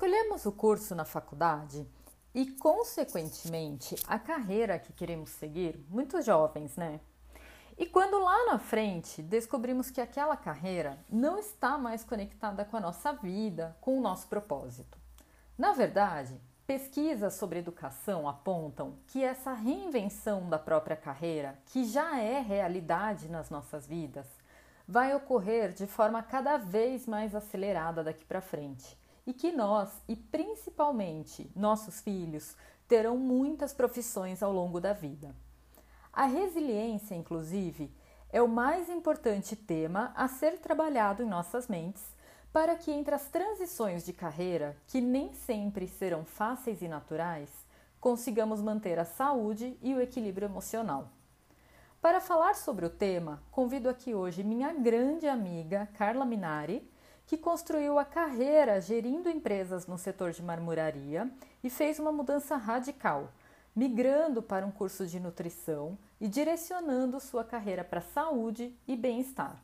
Escolhemos o curso na faculdade e, consequentemente, a carreira que queremos seguir, muito jovens, né? E quando lá na frente descobrimos que aquela carreira não está mais conectada com a nossa vida, com o nosso propósito. Na verdade, pesquisas sobre educação apontam que essa reinvenção da própria carreira, que já é realidade nas nossas vidas, vai ocorrer de forma cada vez mais acelerada daqui para frente e que nós, e principalmente nossos filhos, terão muitas profissões ao longo da vida. A resiliência, inclusive, é o mais importante tema a ser trabalhado em nossas mentes para que, entre as transições de carreira, que nem sempre serão fáceis e naturais, consigamos manter a saúde e o equilíbrio emocional. Para falar sobre o tema, convido aqui hoje minha grande amiga Carla Minari, que construiu a carreira gerindo empresas no setor de marmoraria e fez uma mudança radical migrando para um curso de nutrição e direcionando sua carreira para saúde e bem-estar.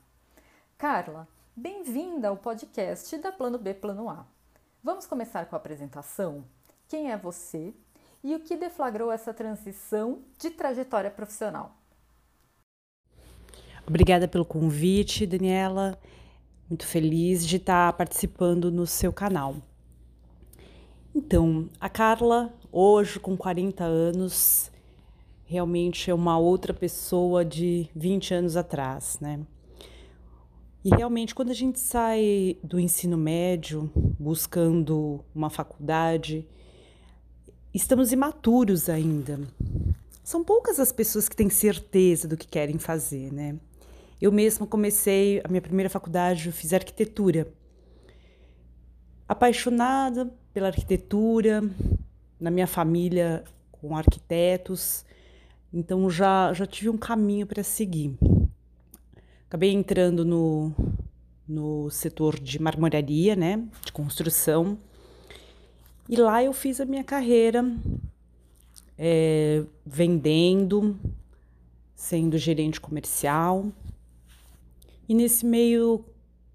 Carla, bem-vinda ao podcast da Plano B Plano A. Vamos começar com a apresentação? Quem é você e o que deflagrou essa transição de trajetória profissional? Obrigada pelo convite, Daniela. Muito feliz de estar participando no seu canal. Então, a Carla, hoje com 40 anos, realmente é uma outra pessoa de 20 anos atrás, né? E realmente, quando a gente sai do ensino médio buscando uma faculdade, estamos imaturos ainda. São poucas as pessoas que têm certeza do que querem fazer, né? Eu mesma comecei a minha primeira faculdade, eu fiz arquitetura. Apaixonada pela arquitetura, na minha família com arquitetos, então já, já tive um caminho para seguir. Acabei entrando no, no setor de marmoraria, né, de construção, e lá eu fiz a minha carreira é, vendendo, sendo gerente comercial. E nesse meio,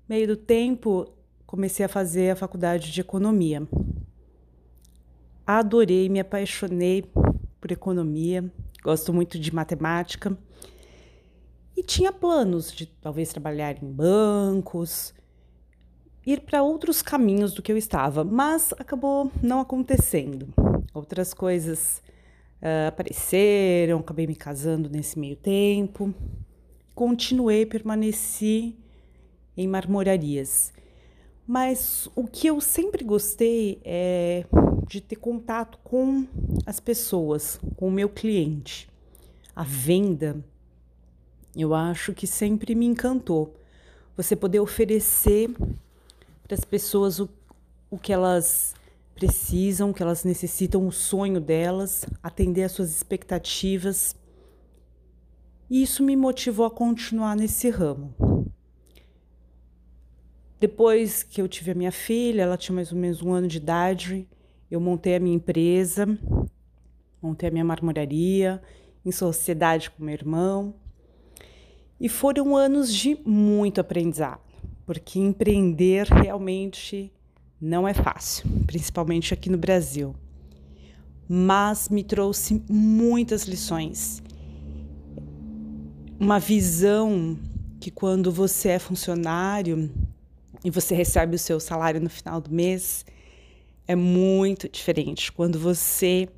meio do tempo, comecei a fazer a faculdade de economia. Adorei, me apaixonei por economia, gosto muito de matemática. E tinha planos de talvez trabalhar em bancos, ir para outros caminhos do que eu estava, mas acabou não acontecendo. Outras coisas uh, apareceram, acabei me casando nesse meio tempo, continuei, permaneci em marmorarias. Mas o que eu sempre gostei é de ter contato com as pessoas, com o meu cliente. A venda, eu acho que sempre me encantou. Você poder oferecer para as pessoas o, o que elas precisam, o que elas necessitam, o sonho delas, atender às suas expectativas. E isso me motivou a continuar nesse ramo. Depois que eu tive a minha filha, ela tinha mais ou menos um ano de idade, eu montei a minha empresa, montei a minha marmoraria, em sociedade com meu irmão. E foram anos de muito aprendizado, porque empreender realmente não é fácil, principalmente aqui no Brasil. Mas me trouxe muitas lições. Uma visão que quando você é funcionário e você recebe o seu salário no final do mês, é muito diferente. Quando você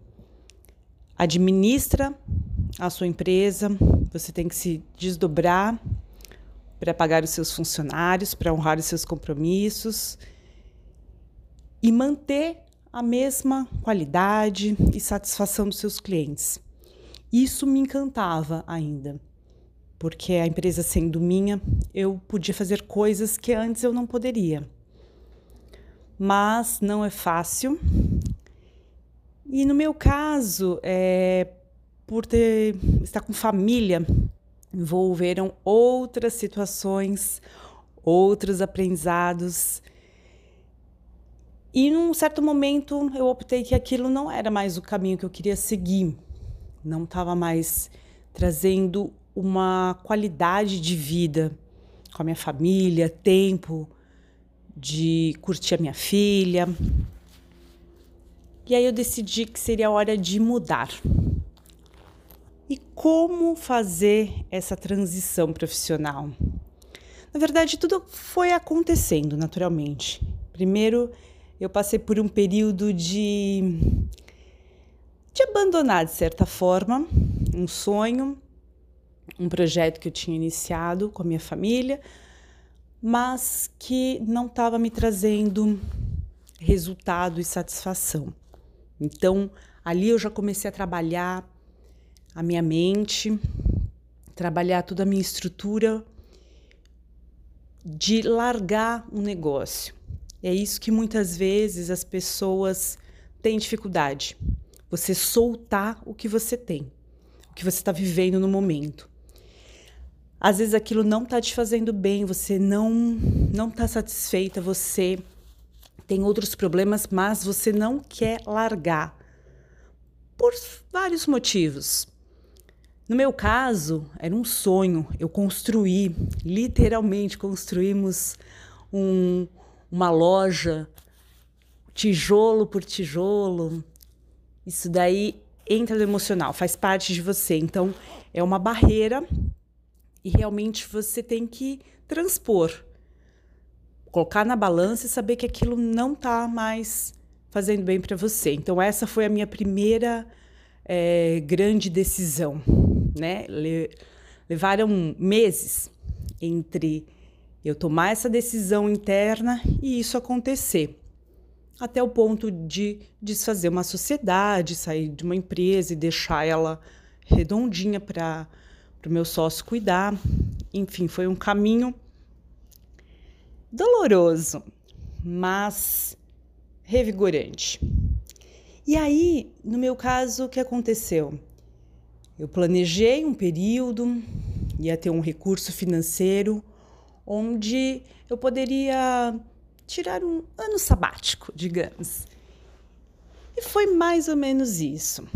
administra a sua empresa, você tem que se desdobrar para pagar os seus funcionários, para honrar os seus compromissos e manter a mesma qualidade e satisfação dos seus clientes. Isso me encantava ainda, porque a empresa sendo minha, eu podia fazer coisas que antes eu não poderia mas não é fácil. E no meu caso, é, por ter estar com família, envolveram outras situações, outros aprendizados. E num certo momento eu optei que aquilo não era mais o caminho que eu queria seguir. Não estava mais trazendo uma qualidade de vida com a minha família, tempo, de curtir a minha filha. E aí eu decidi que seria hora de mudar. E como fazer essa transição profissional? Na verdade, tudo foi acontecendo naturalmente. Primeiro, eu passei por um período de de abandonar de certa forma um sonho, um projeto que eu tinha iniciado com a minha família, mas que não estava me trazendo resultado e satisfação. Então, ali eu já comecei a trabalhar a minha mente, trabalhar toda a minha estrutura de largar um negócio. É isso que muitas vezes as pessoas têm dificuldade. Você soltar o que você tem, o que você está vivendo no momento. Às vezes aquilo não está te fazendo bem, você não não está satisfeita, você tem outros problemas, mas você não quer largar por vários motivos. No meu caso, era um sonho. Eu construí, literalmente construímos um, uma loja, tijolo por tijolo. Isso daí entra no emocional, faz parte de você. Então, é uma barreira e realmente você tem que transpor, colocar na balança e saber que aquilo não está mais fazendo bem para você. Então, essa foi a minha primeira é, grande decisão né? Le levaram meses entre eu tomar essa decisão interna e isso acontecer. Até o ponto de desfazer uma sociedade, sair de uma empresa e deixar ela redondinha para o meu sócio cuidar. Enfim, foi um caminho doloroso, mas revigorante. E aí, no meu caso, o que aconteceu? Eu planejei um período, ia ter um recurso financeiro onde eu poderia tirar um ano sabático, digamos. E foi mais ou menos isso.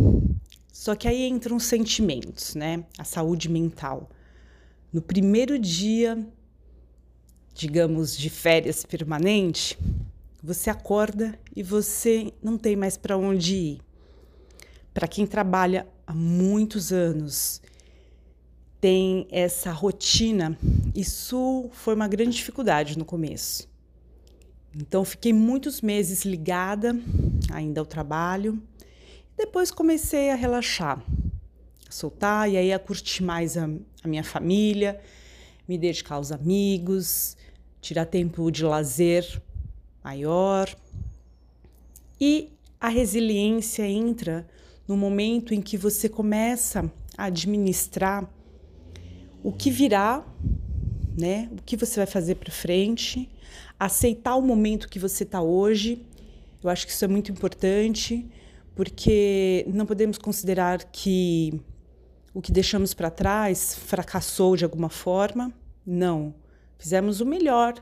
Só que aí entram os sentimentos, né? A saúde mental. No primeiro dia, digamos, de férias permanente, você acorda e você não tem mais para onde ir. Para quem trabalha há muitos anos tem essa rotina, isso foi uma grande dificuldade no começo. Então, fiquei muitos meses ligada ainda ao trabalho. Depois comecei a relaxar, a soltar e aí a curtir mais a, a minha família, me dedicar aos amigos, tirar tempo de lazer maior. E a resiliência entra no momento em que você começa a administrar o que virá, né? O que você vai fazer para frente, aceitar o momento que você está hoje. Eu acho que isso é muito importante, porque não podemos considerar que o que deixamos para trás fracassou de alguma forma. Não. Fizemos o melhor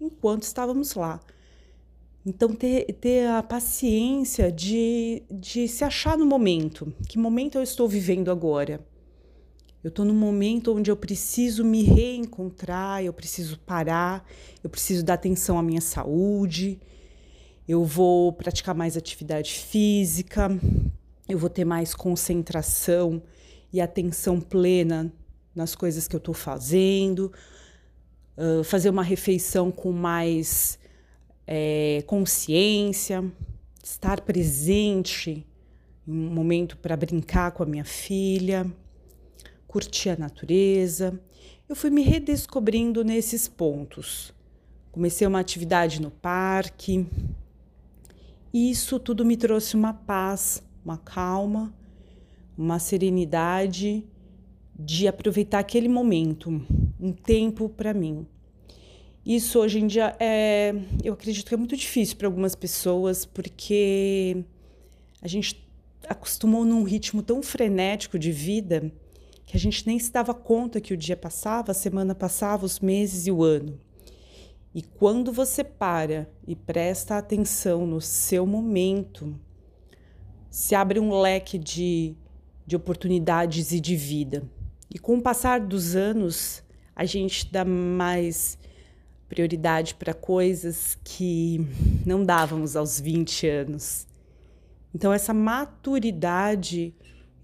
enquanto estávamos lá. Então, ter, ter a paciência de, de se achar no momento. Que momento eu estou vivendo agora? Eu estou num momento onde eu preciso me reencontrar, eu preciso parar, eu preciso dar atenção à minha saúde, eu vou praticar mais atividade física, eu vou ter mais concentração e atenção plena nas coisas que eu estou fazendo, uh, fazer uma refeição com mais é, consciência, estar presente em um momento para brincar com a minha filha, curtir a natureza. Eu fui me redescobrindo nesses pontos. Comecei uma atividade no parque. Isso tudo me trouxe uma paz, uma calma, uma serenidade de aproveitar aquele momento, um tempo para mim. Isso hoje em dia é, eu acredito que é muito difícil para algumas pessoas, porque a gente acostumou num ritmo tão frenético de vida que a gente nem se dava conta que o dia passava, a semana passava, os meses e o ano. E quando você para e presta atenção no seu momento, se abre um leque de, de oportunidades e de vida. E com o passar dos anos, a gente dá mais prioridade para coisas que não dávamos aos 20 anos. Então, essa maturidade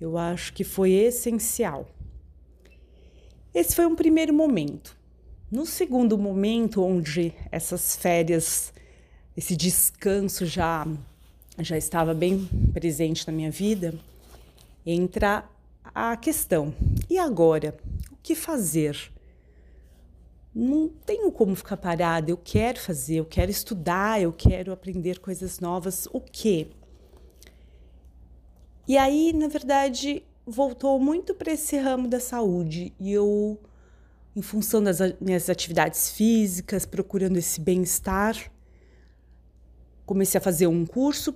eu acho que foi essencial. Esse foi um primeiro momento. No segundo momento, onde essas férias, esse descanso já, já estava bem presente na minha vida, entra a questão: e agora? O que fazer? Não tenho como ficar parada, eu quero fazer, eu quero estudar, eu quero aprender coisas novas. O quê? E aí, na verdade, voltou muito para esse ramo da saúde e eu, em função das minhas atividades físicas, procurando esse bem-estar, comecei a fazer um curso,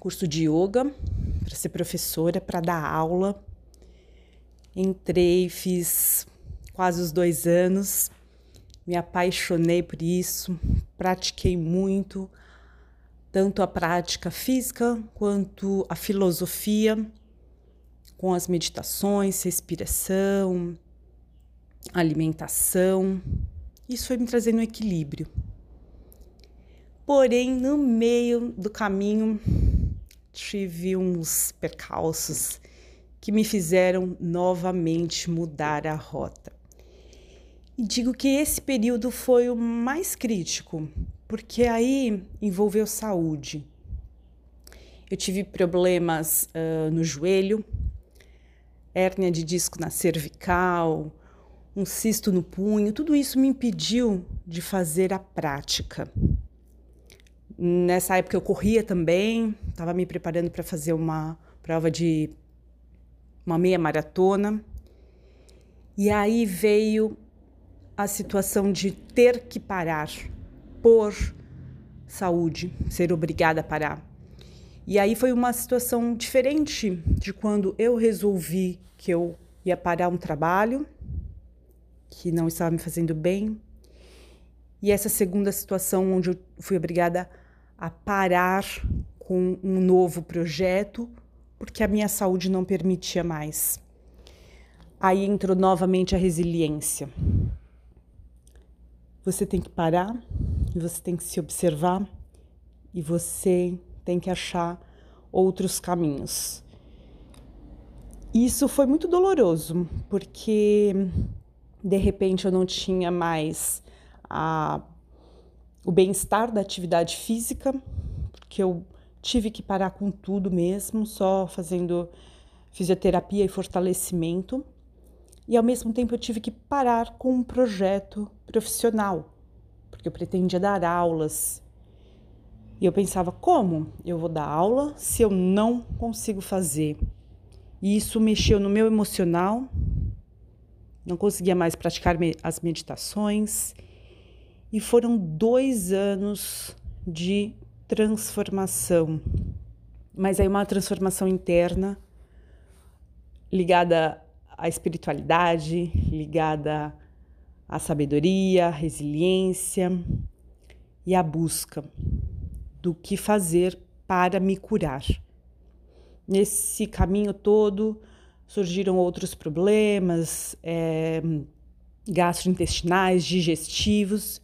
curso de yoga, para ser professora, para dar aula. Entrei, fiz quase os dois anos, me apaixonei por isso, pratiquei muito, tanto a prática física quanto a filosofia, com as meditações, respiração, alimentação. Isso foi me trazendo um equilíbrio. Porém, no meio do caminho, tive uns percalços que me fizeram novamente mudar a rota. E digo que esse período foi o mais crítico, porque aí envolveu saúde. Eu tive problemas uh, no joelho, hérnia de disco na cervical, um cisto no punho, tudo isso me impediu de fazer a prática. Nessa época eu corria também, estava me preparando para fazer uma prova de uma meia maratona. E aí veio a situação de ter que parar por saúde, ser obrigada a parar. E aí foi uma situação diferente de quando eu resolvi que eu ia parar um trabalho que não estava me fazendo bem. E essa segunda situação onde eu fui obrigada a parar com um novo projeto porque a minha saúde não permitia mais. Aí entrou novamente a resiliência. Você tem que parar, você tem que se observar e você tem que achar outros caminhos. Isso foi muito doloroso, porque de repente eu não tinha mais a, o bem-estar da atividade física, porque eu tive que parar com tudo mesmo, só fazendo fisioterapia e fortalecimento e ao mesmo tempo eu tive que parar com um projeto profissional, porque eu pretendia dar aulas. E eu pensava, como eu vou dar aula se eu não consigo fazer? E isso mexeu no meu emocional, não conseguia mais praticar as meditações. E foram dois anos de transformação, mas aí uma transformação interna ligada à espiritualidade, ligada à sabedoria, resiliência e à busca do que fazer para me curar. Nesse caminho todo surgiram outros problemas é, gastrointestinais, digestivos,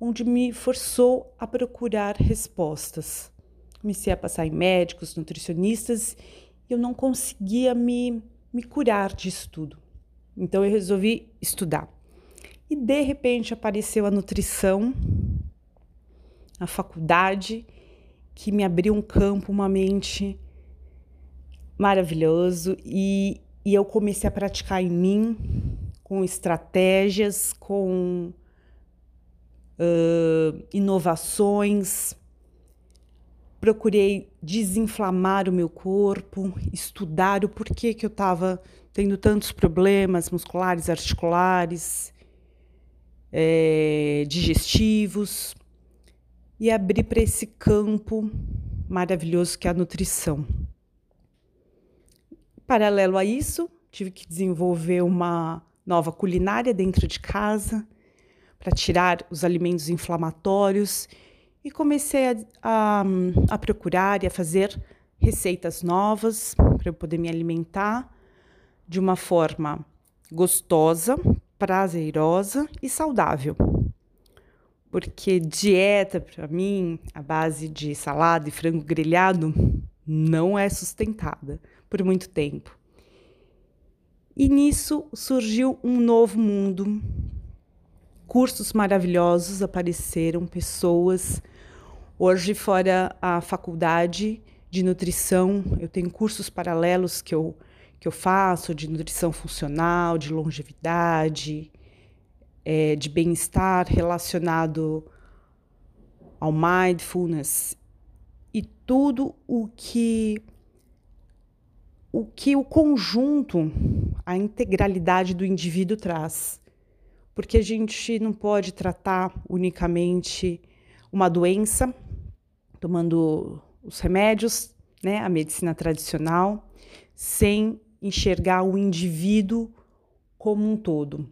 onde me forçou a procurar respostas. Comecei a passar em médicos, nutricionistas, e eu não conseguia me me curar disso tudo. Então eu resolvi estudar. E de repente apareceu a nutrição, a faculdade, que me abriu um campo, uma mente maravilhoso. E, e eu comecei a praticar em mim com estratégias, com uh, inovações, procurei desinflamar o meu corpo, estudar o porquê que eu estava tendo tantos problemas musculares, articulares, é, digestivos, e abrir para esse campo maravilhoso que é a nutrição. Paralelo a isso, tive que desenvolver uma nova culinária dentro de casa para tirar os alimentos inflamatórios e comecei a, a, a procurar e a fazer receitas novas para eu poder me alimentar de uma forma gostosa, prazerosa e saudável. Porque dieta, para mim, a base de salada e frango grelhado, não é sustentada por muito tempo. E nisso surgiu um novo mundo. Cursos maravilhosos apareceram, pessoas. Hoje, fora a faculdade de nutrição, eu tenho cursos paralelos que eu, que eu faço de nutrição funcional, de longevidade, é, de bem-estar relacionado ao mindfulness e tudo o que o que o conjunto, a integralidade do indivíduo traz. Porque a gente não pode tratar unicamente uma doença tomando os remédios, né, a medicina tradicional, sem enxergar o indivíduo como um todo.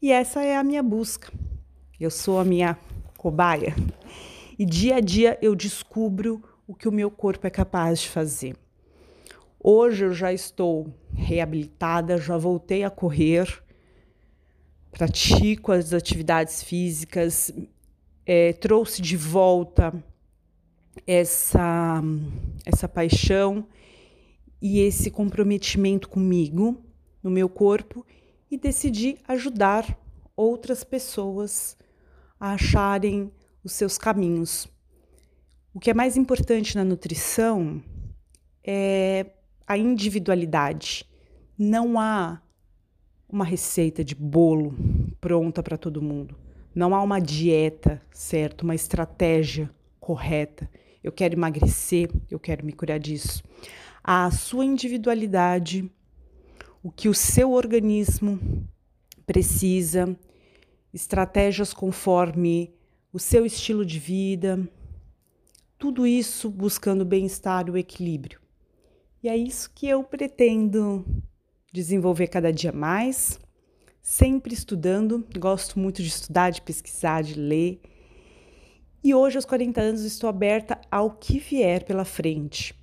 E essa é a minha busca. Eu sou a minha cobaia. E dia a dia eu descubro o que o meu corpo é capaz de fazer. Hoje eu já estou reabilitada, já voltei a correr, pratico as atividades físicas, é, trouxe de volta essa, essa paixão e esse comprometimento comigo, no meu corpo, e decidi ajudar outras pessoas a acharem os seus caminhos. O que é mais importante na nutrição é a individualidade. Não há uma receita de bolo pronta para todo mundo. Não há uma dieta certa, uma estratégia correta. Eu quero emagrecer, eu quero me curar disso. A sua individualidade, o que o seu organismo precisa, estratégias conforme o seu estilo de vida, tudo isso buscando o bem-estar e o equilíbrio. E é isso que eu pretendo desenvolver cada dia mais, sempre estudando. Gosto muito de estudar, de pesquisar, de ler. E hoje, aos 40 anos, estou aberta ao que vier pela frente.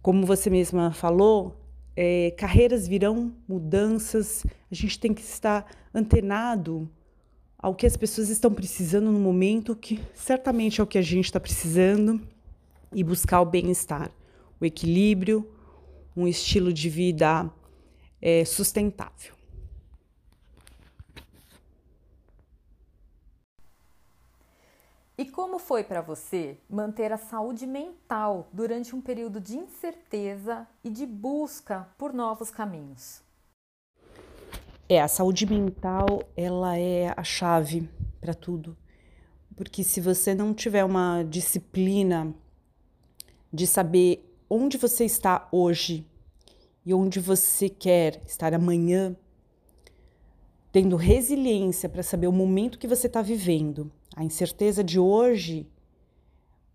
Como você mesma falou, é, carreiras virão, mudanças, a gente tem que estar antenado ao que as pessoas estão precisando no momento, que certamente é o que a gente está precisando, e buscar o bem-estar, o equilíbrio, um estilo de vida é, sustentável. E como foi para você manter a saúde mental durante um período de incerteza e de busca por novos caminhos? É, a saúde mental, ela é a chave para tudo. Porque se você não tiver uma disciplina de saber onde você está hoje e onde você quer estar amanhã, tendo resiliência para saber o momento que você está vivendo, a incerteza de hoje,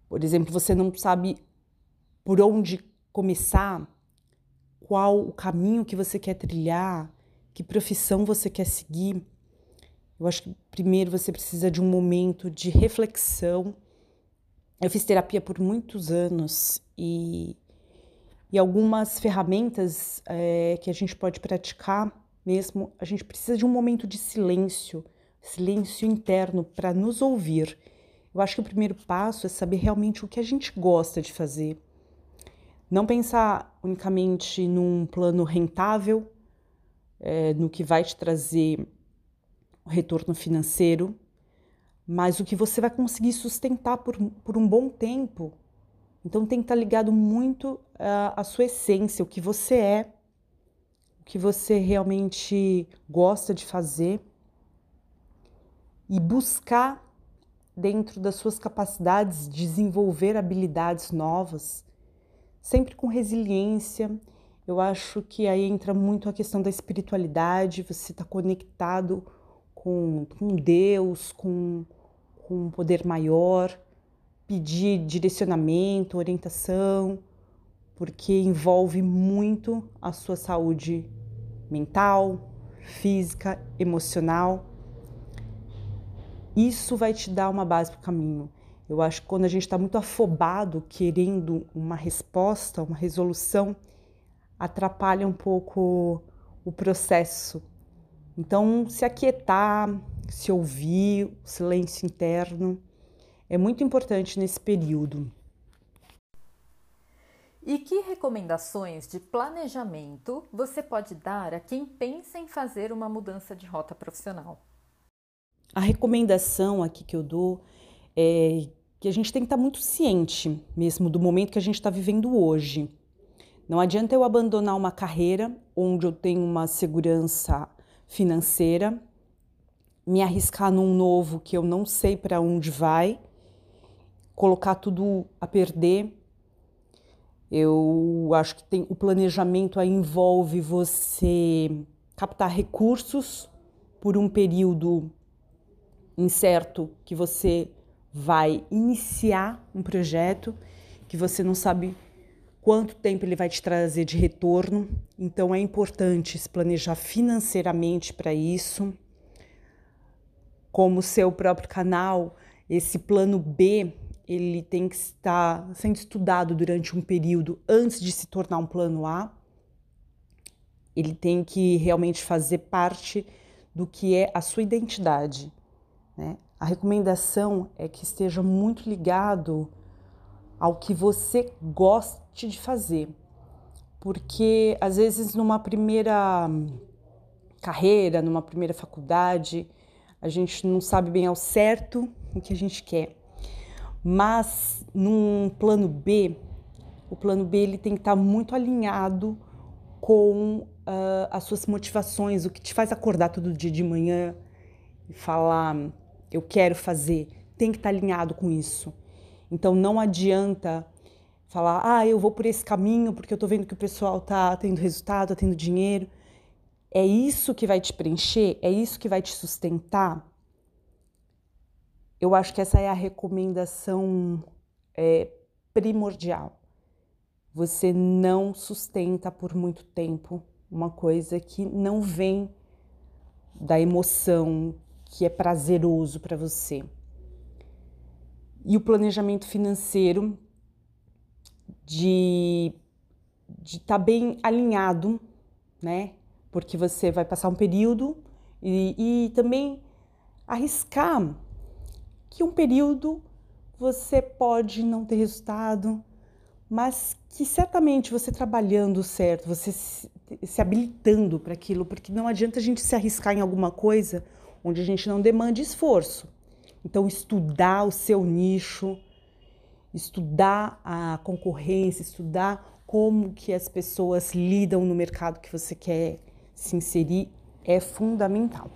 por exemplo, você não sabe por onde começar, qual o caminho que você quer trilhar, que profissão você quer seguir. Eu acho que primeiro você precisa de um momento de reflexão. Eu fiz terapia por muitos anos e, e algumas ferramentas é, que a gente pode praticar mesmo, a gente precisa de um momento de silêncio, silêncio interno para nos ouvir. Eu acho que o primeiro passo é saber realmente o que a gente gosta de fazer. Não pensar unicamente num plano rentável, é, no que vai te trazer retorno financeiro, mas o que você vai conseguir sustentar por, por um bom tempo. Então tem que estar ligado muito à, à sua essência, o que você é, o que você realmente gosta de fazer e buscar dentro das suas capacidades desenvolver habilidades novas, sempre com resiliência. Eu acho que aí entra muito a questão da espiritualidade, você está conectado com, com Deus, com, com um poder maior, pedir direcionamento, orientação, porque envolve muito a sua saúde mental, física, emocional. Isso vai te dar uma base para o caminho. Eu acho que quando a gente está muito afobado, querendo uma resposta, uma resolução, atrapalha um pouco o processo. Então, se aquietar, se ouvir, o silêncio interno é muito importante nesse período. E que recomendações de planejamento você pode dar a quem pensa em fazer uma mudança de rota profissional? A recomendação aqui que eu dou é que a gente tem que estar muito ciente mesmo do momento que a gente está vivendo hoje. Não adianta eu abandonar uma carreira onde eu tenho uma segurança financeira, me arriscar num novo que eu não sei para onde vai, colocar tudo a perder. Eu acho que tem o planejamento aí envolve você captar recursos por um período incerto que você vai iniciar um projeto que você não sabe quanto tempo ele vai te trazer de retorno. Então é importante se planejar financeiramente para isso. Como seu próprio canal, esse plano B, ele tem que estar sendo estudado durante um período antes de se tornar um plano A. Ele tem que realmente fazer parte do que é a sua identidade. Né? A recomendação é que esteja muito ligado ao que você goste de fazer, porque às vezes numa primeira carreira, numa primeira faculdade, a gente não sabe bem ao certo o que a gente quer. Mas num plano B, o plano B ele tem que estar muito alinhado com uh, as suas motivações, o que te faz acordar todo dia de manhã e falar eu quero fazer, tem que estar alinhado com isso. Então não adianta falar, ah, eu vou por esse caminho porque eu estou vendo que o pessoal está tendo resultado, está tendo dinheiro. É isso que vai te preencher? É isso que vai te sustentar? Eu acho que essa é a recomendação é, primordial. Você não sustenta por muito tempo uma coisa que não vem da emoção, que é prazeroso para você. E o planejamento financeiro de estar tá bem alinhado, né? Porque você vai passar um período e, e também arriscar que um período você pode não ter resultado, mas que certamente você trabalhando certo, você se, habilitando para aquilo, porque não adianta a gente se arriscar em alguma coisa onde a gente não demande esforço. Então, estudar o seu nicho, estudar a concorrência, estudar como que as pessoas lidam no mercado que você quer se inserir é fundamental.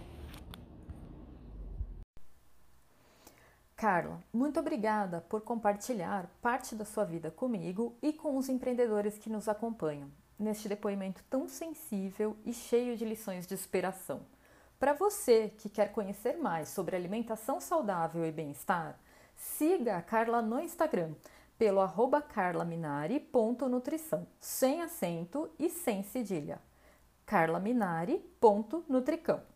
Carla, muito obrigada por compartilhar parte da sua vida comigo e com os empreendedores que nos acompanham neste depoimento tão sensível e cheio de lições de superação. Para você que quer conhecer mais sobre alimentação saudável e bem-estar, siga a Carla no Instagram pelo arroba carlaminari.nutrição, sem acento e sem cedilha. carlaminari.nutricão.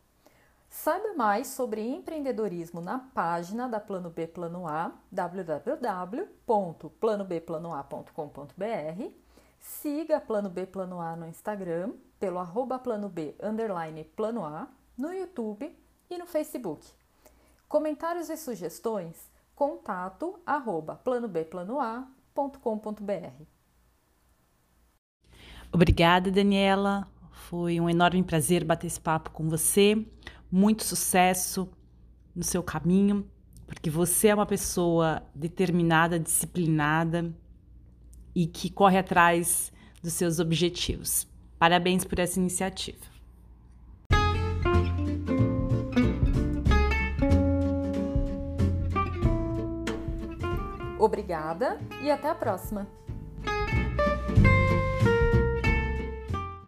Saiba mais sobre empreendedorismo na página da Plano B Plano A, www.planobplanoa.com.br. Siga Plano B Plano A no Instagram pelo arroba plano B underline plano A no YouTube e no Facebook. Comentários e sugestões, contato arroba planobplanoa.com.br. Obrigada, Daniela. Foi um enorme prazer bater esse papo com você. Muito sucesso no seu caminho, porque você é uma pessoa determinada, disciplinada e que corre atrás dos seus objetivos. Parabéns por essa iniciativa. Obrigada e até a próxima!